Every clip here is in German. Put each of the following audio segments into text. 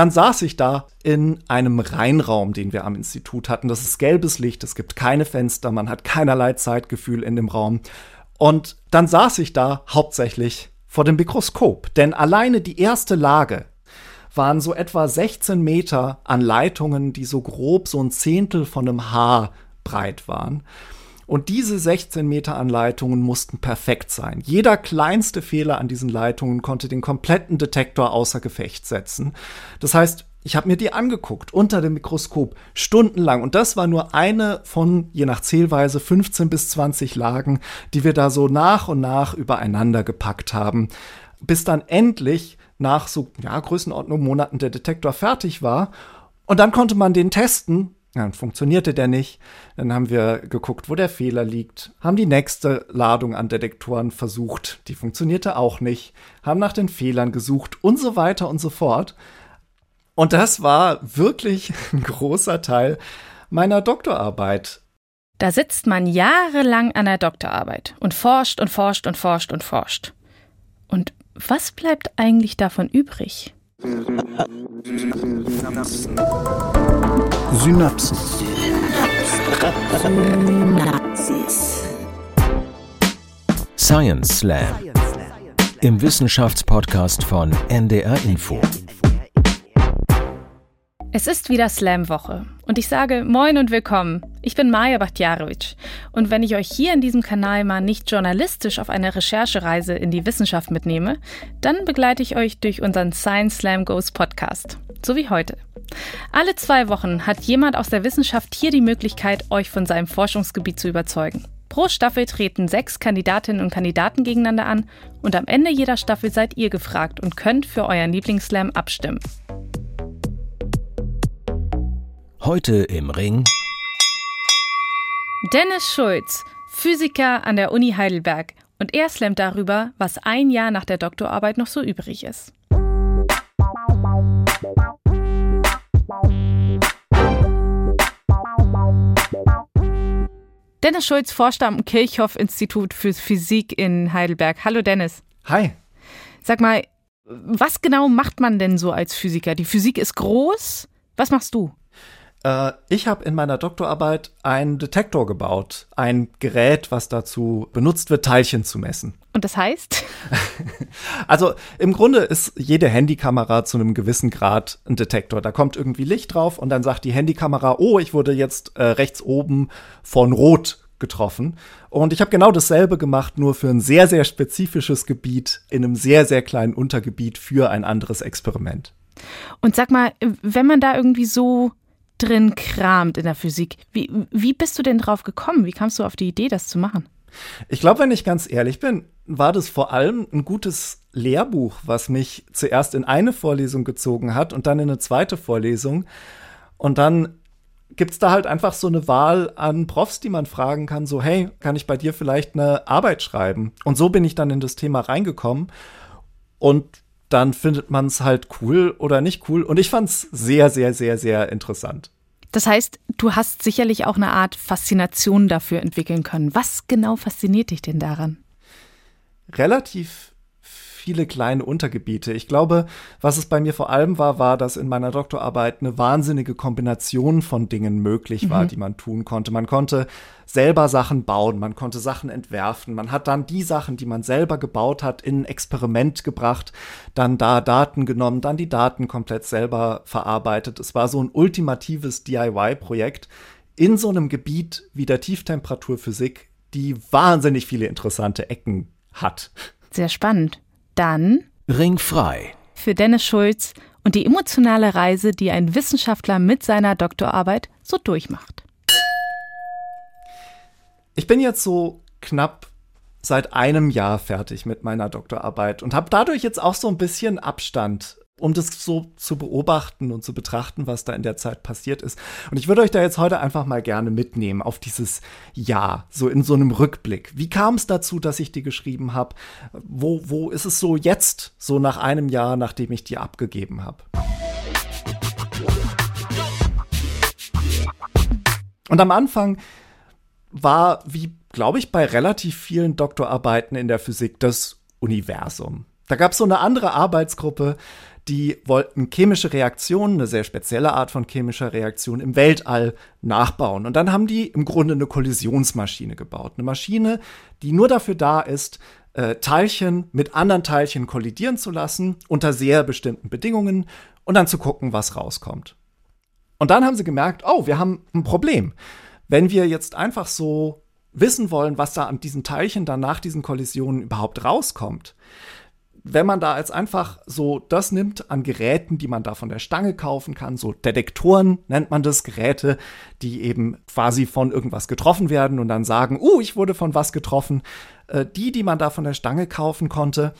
dann saß ich da in einem Reinraum, den wir am Institut hatten. Das ist gelbes Licht, es gibt keine Fenster, man hat keinerlei Zeitgefühl in dem Raum. Und dann saß ich da hauptsächlich vor dem Mikroskop, denn alleine die erste Lage waren so etwa 16 Meter an Leitungen, die so grob so ein Zehntel von einem Haar breit waren. Und diese 16 Meter an Leitungen mussten perfekt sein. Jeder kleinste Fehler an diesen Leitungen konnte den kompletten Detektor außer Gefecht setzen. Das heißt, ich habe mir die angeguckt unter dem Mikroskop stundenlang und das war nur eine von je nach Zählweise 15 bis 20 Lagen, die wir da so nach und nach übereinander gepackt haben, bis dann endlich nach so ja Größenordnung Monaten der Detektor fertig war und dann konnte man den testen dann funktionierte der nicht. Dann haben wir geguckt, wo der Fehler liegt, haben die nächste Ladung an Detektoren versucht, die funktionierte auch nicht, haben nach den Fehlern gesucht und so weiter und so fort. Und das war wirklich ein großer Teil meiner Doktorarbeit. Da sitzt man jahrelang an der Doktorarbeit und forscht und forscht und forscht und forscht. Und was bleibt eigentlich davon übrig? Synapsen. Synapsis. Science Slam. Im Wissenschaftspodcast von NDR Info. Es ist wieder Slam-Woche und ich sage Moin und Willkommen. Ich bin Maja Bachtjarowitsch und wenn ich euch hier in diesem Kanal mal nicht journalistisch auf eine Recherchereise in die Wissenschaft mitnehme, dann begleite ich euch durch unseren Science Slam Goes Podcast, so wie heute. Alle zwei Wochen hat jemand aus der Wissenschaft hier die Möglichkeit, euch von seinem Forschungsgebiet zu überzeugen. Pro Staffel treten sechs Kandidatinnen und Kandidaten gegeneinander an und am Ende jeder Staffel seid ihr gefragt und könnt für euren Lieblingsslam abstimmen. Heute im Ring Dennis Schulz, Physiker an der Uni Heidelberg. Und er slammt darüber, was ein Jahr nach der Doktorarbeit noch so übrig ist. Dennis Schulz forscht am Kirchhoff-Institut für Physik in Heidelberg. Hallo Dennis. Hi. Sag mal, was genau macht man denn so als Physiker? Die Physik ist groß. Was machst du? Äh, ich habe in meiner Doktorarbeit einen Detektor gebaut, ein Gerät, was dazu benutzt wird, Teilchen zu messen. Und das heißt? also im Grunde ist jede Handykamera zu einem gewissen Grad ein Detektor. Da kommt irgendwie Licht drauf und dann sagt die Handykamera, oh, ich wurde jetzt äh, rechts oben von Rot getroffen. Und ich habe genau dasselbe gemacht, nur für ein sehr, sehr spezifisches Gebiet in einem sehr, sehr kleinen Untergebiet für ein anderes Experiment. Und sag mal, wenn man da irgendwie so drin kramt in der Physik. Wie, wie bist du denn drauf gekommen? Wie kamst du auf die Idee, das zu machen? Ich glaube, wenn ich ganz ehrlich bin, war das vor allem ein gutes Lehrbuch, was mich zuerst in eine Vorlesung gezogen hat und dann in eine zweite Vorlesung. Und dann gibt es da halt einfach so eine Wahl an Profs, die man fragen kann, so, hey, kann ich bei dir vielleicht eine Arbeit schreiben? Und so bin ich dann in das Thema reingekommen. Und dann findet man es halt cool oder nicht cool. Und ich fand es sehr, sehr, sehr, sehr interessant. Das heißt, du hast sicherlich auch eine Art Faszination dafür entwickeln können. Was genau fasziniert dich denn daran? Relativ viele kleine Untergebiete. Ich glaube, was es bei mir vor allem war, war, dass in meiner Doktorarbeit eine wahnsinnige Kombination von Dingen möglich war, mhm. die man tun konnte. Man konnte selber Sachen bauen, man konnte Sachen entwerfen, man hat dann die Sachen, die man selber gebaut hat, in ein Experiment gebracht, dann da Daten genommen, dann die Daten komplett selber verarbeitet. Es war so ein ultimatives DIY-Projekt in so einem Gebiet wie der Tieftemperaturphysik, die wahnsinnig viele interessante Ecken hat. Sehr spannend. Dann Ringfrei für Dennis Schulz und die emotionale Reise, die ein Wissenschaftler mit seiner Doktorarbeit so durchmacht. Ich bin jetzt so knapp seit einem Jahr fertig mit meiner Doktorarbeit und habe dadurch jetzt auch so ein bisschen Abstand um das so zu beobachten und zu betrachten, was da in der Zeit passiert ist. Und ich würde euch da jetzt heute einfach mal gerne mitnehmen auf dieses Jahr, so in so einem Rückblick. Wie kam es dazu, dass ich die geschrieben habe? Wo, wo ist es so jetzt, so nach einem Jahr, nachdem ich die abgegeben habe? Und am Anfang war, wie glaube ich, bei relativ vielen Doktorarbeiten in der Physik das Universum. Da gab es so eine andere Arbeitsgruppe, die wollten chemische Reaktionen, eine sehr spezielle Art von chemischer Reaktion im Weltall nachbauen. Und dann haben die im Grunde eine Kollisionsmaschine gebaut. Eine Maschine, die nur dafür da ist, äh, Teilchen mit anderen Teilchen kollidieren zu lassen unter sehr bestimmten Bedingungen und dann zu gucken, was rauskommt. Und dann haben sie gemerkt, oh, wir haben ein Problem. Wenn wir jetzt einfach so wissen wollen, was da an diesen Teilchen dann nach diesen Kollisionen überhaupt rauskommt, wenn man da jetzt einfach so das nimmt an Geräten, die man da von der Stange kaufen kann, so Detektoren nennt man das, Geräte, die eben quasi von irgendwas getroffen werden und dann sagen, uh, ich wurde von was getroffen. Äh, die, die man da von der Stange kaufen konnte,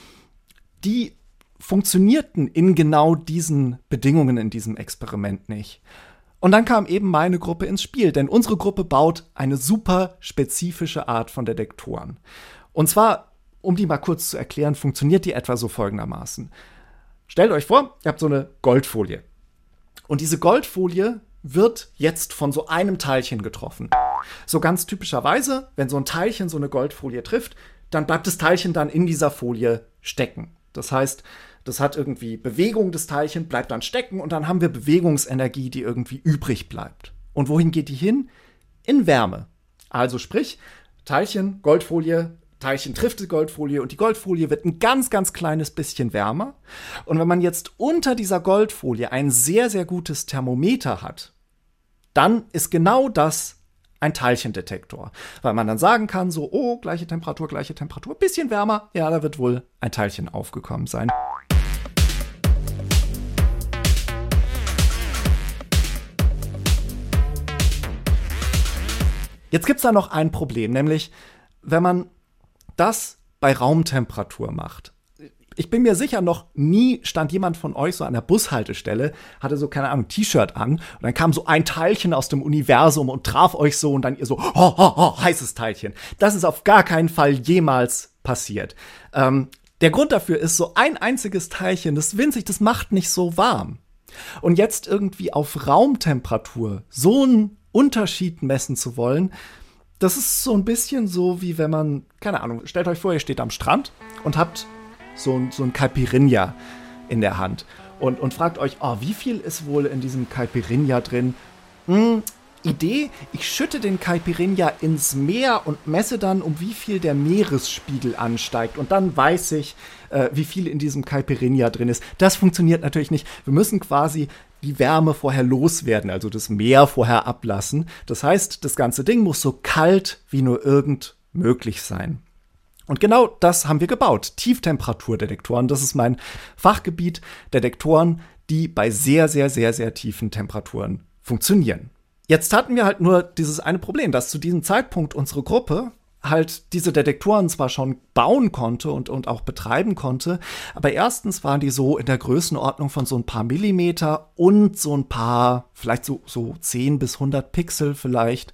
die funktionierten in genau diesen Bedingungen in diesem Experiment nicht. Und dann kam eben meine Gruppe ins Spiel, denn unsere Gruppe baut eine super spezifische Art von Detektoren. Und zwar um die mal kurz zu erklären, funktioniert die etwa so folgendermaßen. Stellt euch vor, ihr habt so eine Goldfolie. Und diese Goldfolie wird jetzt von so einem Teilchen getroffen. So ganz typischerweise, wenn so ein Teilchen so eine Goldfolie trifft, dann bleibt das Teilchen dann in dieser Folie stecken. Das heißt, das hat irgendwie Bewegung des Teilchen, bleibt dann stecken und dann haben wir Bewegungsenergie, die irgendwie übrig bleibt. Und wohin geht die hin? In Wärme. Also sprich, Teilchen, Goldfolie, Teilchen trifft die Goldfolie und die Goldfolie wird ein ganz, ganz kleines bisschen wärmer. Und wenn man jetzt unter dieser Goldfolie ein sehr, sehr gutes Thermometer hat, dann ist genau das ein Teilchendetektor. Weil man dann sagen kann, so, oh, gleiche Temperatur, gleiche Temperatur, bisschen wärmer, ja, da wird wohl ein Teilchen aufgekommen sein. Jetzt gibt es da noch ein Problem, nämlich wenn man das bei Raumtemperatur macht. Ich bin mir sicher, noch nie stand jemand von euch so an der Bushaltestelle, hatte so, keine Ahnung, T-Shirt an und dann kam so ein Teilchen aus dem Universum und traf euch so und dann ihr so, oh, oh, oh, heißes Teilchen. Das ist auf gar keinen Fall jemals passiert. Ähm, der Grund dafür ist, so ein einziges Teilchen, das winzig, das macht nicht so warm. Und jetzt irgendwie auf Raumtemperatur so einen Unterschied messen zu wollen, das ist so ein bisschen so, wie wenn man, keine Ahnung, stellt euch vor, ihr steht am Strand und habt so, so ein Caipirinha in der Hand und, und fragt euch, oh, wie viel ist wohl in diesem Caipirinha drin? Hm, Idee, ich schütte den Caipirinha ins Meer und messe dann, um wie viel der Meeresspiegel ansteigt. Und dann weiß ich, äh, wie viel in diesem Caipirinha drin ist. Das funktioniert natürlich nicht. Wir müssen quasi die Wärme vorher loswerden, also das Meer vorher ablassen. Das heißt, das ganze Ding muss so kalt wie nur irgend möglich sein. Und genau das haben wir gebaut. Tieftemperaturdetektoren, das ist mein Fachgebiet. Detektoren, die bei sehr, sehr, sehr, sehr tiefen Temperaturen funktionieren. Jetzt hatten wir halt nur dieses eine Problem, dass zu diesem Zeitpunkt unsere Gruppe halt diese Detektoren zwar schon bauen konnte und, und auch betreiben konnte, aber erstens waren die so in der Größenordnung von so ein paar Millimeter und so ein paar, vielleicht so, so 10 bis 100 Pixel vielleicht.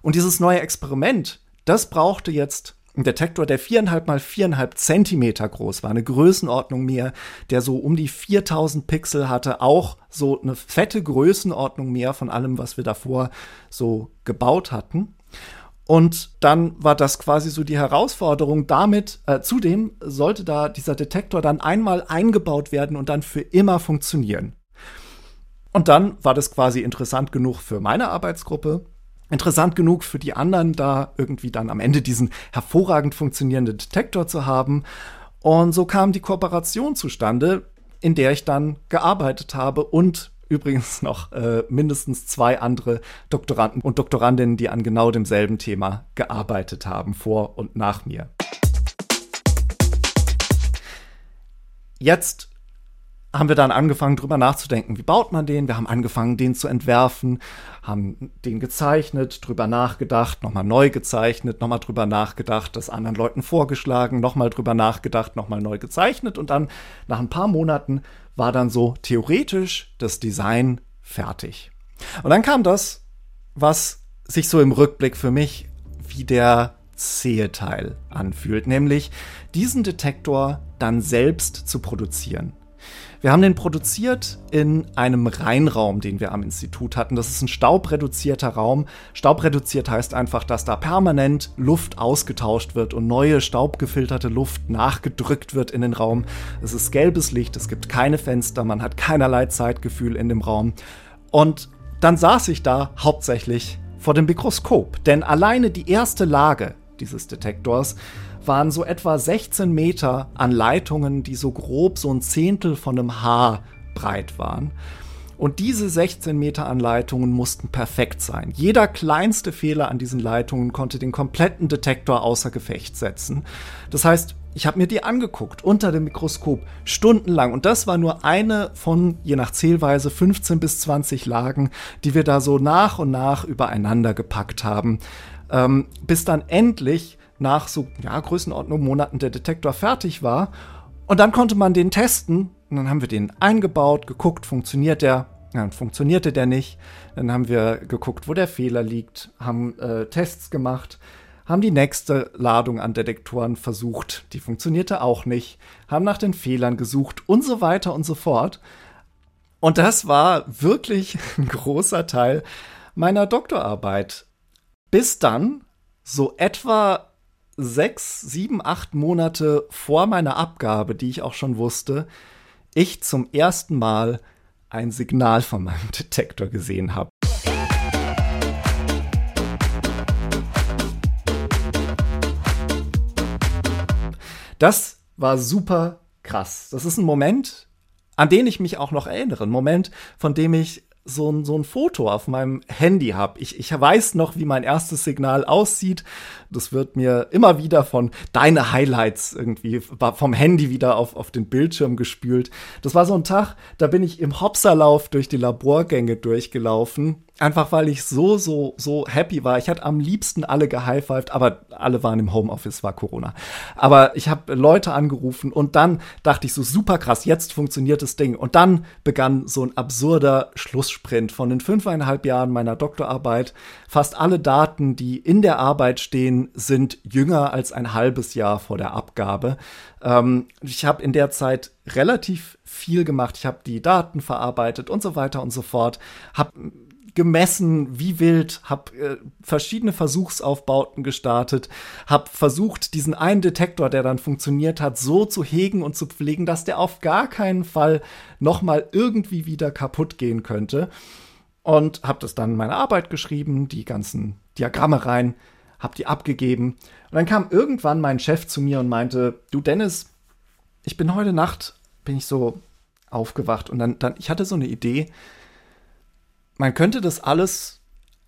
Und dieses neue Experiment, das brauchte jetzt einen Detektor, der viereinhalb mal viereinhalb Zentimeter groß war, eine Größenordnung mehr, der so um die 4000 Pixel hatte, auch so eine fette Größenordnung mehr von allem, was wir davor so gebaut hatten. Und dann war das quasi so die Herausforderung. Damit, äh, zudem sollte da dieser Detektor dann einmal eingebaut werden und dann für immer funktionieren. Und dann war das quasi interessant genug für meine Arbeitsgruppe, interessant genug für die anderen, da irgendwie dann am Ende diesen hervorragend funktionierenden Detektor zu haben. Und so kam die Kooperation zustande, in der ich dann gearbeitet habe und übrigens noch äh, mindestens zwei andere Doktoranden und Doktorandinnen, die an genau demselben Thema gearbeitet haben, vor und nach mir. Jetzt haben wir dann angefangen, drüber nachzudenken, wie baut man den? Wir haben angefangen, den zu entwerfen, haben den gezeichnet, drüber nachgedacht, nochmal neu gezeichnet, nochmal drüber nachgedacht, das anderen Leuten vorgeschlagen, nochmal drüber nachgedacht, nochmal neu gezeichnet und dann nach ein paar Monaten war dann so theoretisch das Design fertig. Und dann kam das, was sich so im Rückblick für mich wie der zähe Teil anfühlt, nämlich diesen Detektor dann selbst zu produzieren. Wir haben den produziert in einem Reinraum, den wir am Institut hatten. Das ist ein staubreduzierter Raum. Staubreduziert heißt einfach, dass da permanent Luft ausgetauscht wird und neue staubgefilterte Luft nachgedrückt wird in den Raum. Es ist gelbes Licht, es gibt keine Fenster, man hat keinerlei Zeitgefühl in dem Raum. Und dann saß ich da hauptsächlich vor dem Mikroskop, denn alleine die erste Lage dieses Detektors waren so etwa 16 Meter an Leitungen, die so grob so ein Zehntel von einem Haar breit waren. Und diese 16 Meter an Leitungen mussten perfekt sein. Jeder kleinste Fehler an diesen Leitungen konnte den kompletten Detektor außer Gefecht setzen. Das heißt, ich habe mir die angeguckt unter dem Mikroskop stundenlang und das war nur eine von je nach Zählweise 15 bis 20 Lagen, die wir da so nach und nach übereinander gepackt haben, ähm, bis dann endlich nach so ja, Größenordnung Monaten der Detektor fertig war. Und dann konnte man den testen. Und dann haben wir den eingebaut, geguckt, funktioniert der. Dann funktionierte der nicht. Dann haben wir geguckt, wo der Fehler liegt, haben äh, Tests gemacht, haben die nächste Ladung an Detektoren versucht. Die funktionierte auch nicht. Haben nach den Fehlern gesucht und so weiter und so fort. Und das war wirklich ein großer Teil meiner Doktorarbeit. Bis dann, so etwa sechs, sieben, acht Monate vor meiner Abgabe, die ich auch schon wusste, ich zum ersten Mal ein Signal von meinem Detektor gesehen habe. Das war super krass. Das ist ein Moment, an den ich mich auch noch erinnere. Ein Moment, von dem ich so ein, so ein Foto auf meinem Handy habe. Ich, ich weiß noch, wie mein erstes Signal aussieht. Das wird mir immer wieder von deine Highlights irgendwie vom Handy wieder auf, auf den Bildschirm gespült. Das war so ein Tag, da bin ich im Hopserlauf durch die Laborgänge durchgelaufen Einfach weil ich so, so, so happy war. Ich hatte am liebsten alle gehighfived, aber alle waren im Homeoffice, war Corona. Aber ich habe Leute angerufen und dann dachte ich so, super krass, jetzt funktioniert das Ding. Und dann begann so ein absurder Schlusssprint von den fünfeinhalb Jahren meiner Doktorarbeit. Fast alle Daten, die in der Arbeit stehen, sind jünger als ein halbes Jahr vor der Abgabe. Ähm, ich habe in der Zeit relativ viel gemacht. Ich habe die Daten verarbeitet und so weiter und so fort. Habe gemessen, wie wild, habe äh, verschiedene Versuchsaufbauten gestartet, habe versucht, diesen einen Detektor, der dann funktioniert hat, so zu hegen und zu pflegen, dass der auf gar keinen Fall noch mal irgendwie wieder kaputt gehen könnte. Und habe das dann in meine Arbeit geschrieben, die ganzen Diagramme rein, habe die abgegeben. Und dann kam irgendwann mein Chef zu mir und meinte, du Dennis, ich bin heute Nacht, bin ich so aufgewacht und dann, dann ich hatte so eine Idee, man könnte das alles,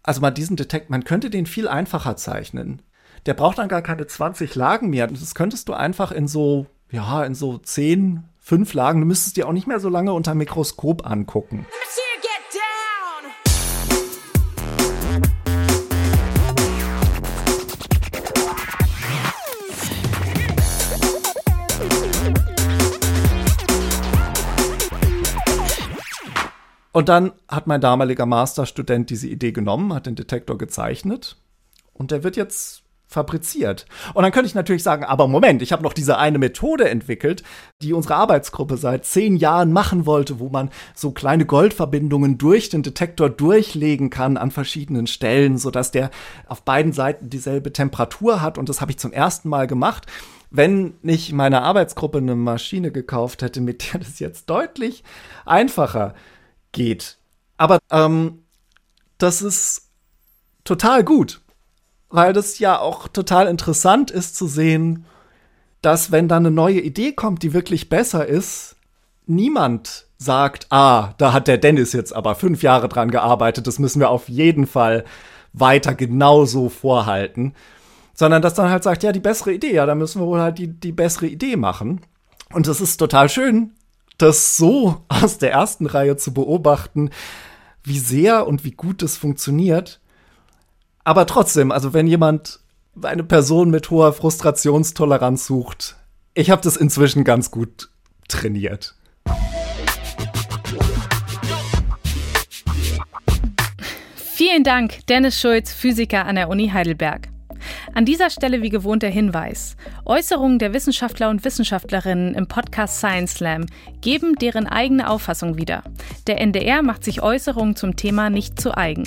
also mal diesen Detekt, man könnte den viel einfacher zeichnen. Der braucht dann gar keine 20 Lagen mehr. Das könntest du einfach in so, ja, in so 10, 5 Lagen, du müsstest dir auch nicht mehr so lange unter Mikroskop angucken. Und dann hat mein damaliger Masterstudent diese Idee genommen, hat den Detektor gezeichnet und der wird jetzt fabriziert. Und dann könnte ich natürlich sagen, aber Moment, ich habe noch diese eine Methode entwickelt, die unsere Arbeitsgruppe seit zehn Jahren machen wollte, wo man so kleine Goldverbindungen durch den Detektor durchlegen kann an verschiedenen Stellen, sodass der auf beiden Seiten dieselbe Temperatur hat. Und das habe ich zum ersten Mal gemacht. Wenn nicht meine Arbeitsgruppe eine Maschine gekauft hätte, mit der das jetzt deutlich einfacher geht. Aber ähm, das ist total gut, weil das ja auch total interessant ist zu sehen, dass wenn dann eine neue Idee kommt, die wirklich besser ist, niemand sagt, ah, da hat der Dennis jetzt aber fünf Jahre dran gearbeitet, das müssen wir auf jeden Fall weiter genauso vorhalten, sondern dass dann halt sagt, ja, die bessere Idee, ja, da müssen wir wohl halt die, die bessere Idee machen. Und das ist total schön, das so aus der ersten Reihe zu beobachten, wie sehr und wie gut das funktioniert. Aber trotzdem, also wenn jemand eine Person mit hoher Frustrationstoleranz sucht, ich habe das inzwischen ganz gut trainiert. Vielen Dank, Dennis Schulz, Physiker an der Uni Heidelberg. An dieser Stelle wie gewohnt der Hinweis. Äußerungen der Wissenschaftler und Wissenschaftlerinnen im Podcast Science Slam geben deren eigene Auffassung wieder. Der NDR macht sich Äußerungen zum Thema nicht zu eigen.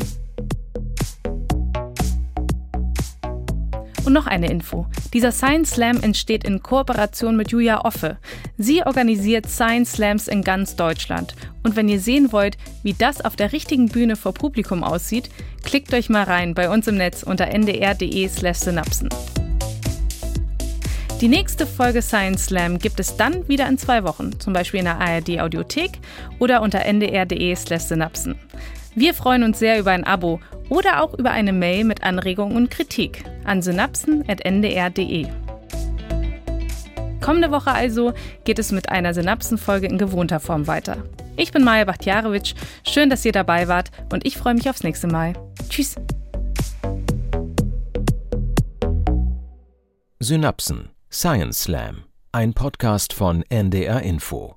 Und noch eine Info. Dieser Science Slam entsteht in Kooperation mit Julia Offe. Sie organisiert Science Slams in ganz Deutschland. Und wenn ihr sehen wollt, wie das auf der richtigen Bühne vor Publikum aussieht, klickt euch mal rein bei uns im Netz unter ndr.de/synapsen. Die nächste Folge Science Slam gibt es dann wieder in zwei Wochen, zum Beispiel in der ARD Audiothek oder unter ndr.de/synapsen. Wir freuen uns sehr über ein Abo oder auch über eine Mail mit Anregungen und Kritik an synapsen.ndr.de. Kommende Woche also geht es mit einer Synapsenfolge in gewohnter Form weiter. Ich bin Maja Bachtjarowitsch, schön, dass ihr dabei wart und ich freue mich aufs nächste Mal. Tschüss. Synapsen Science Slam, ein Podcast von NDR Info.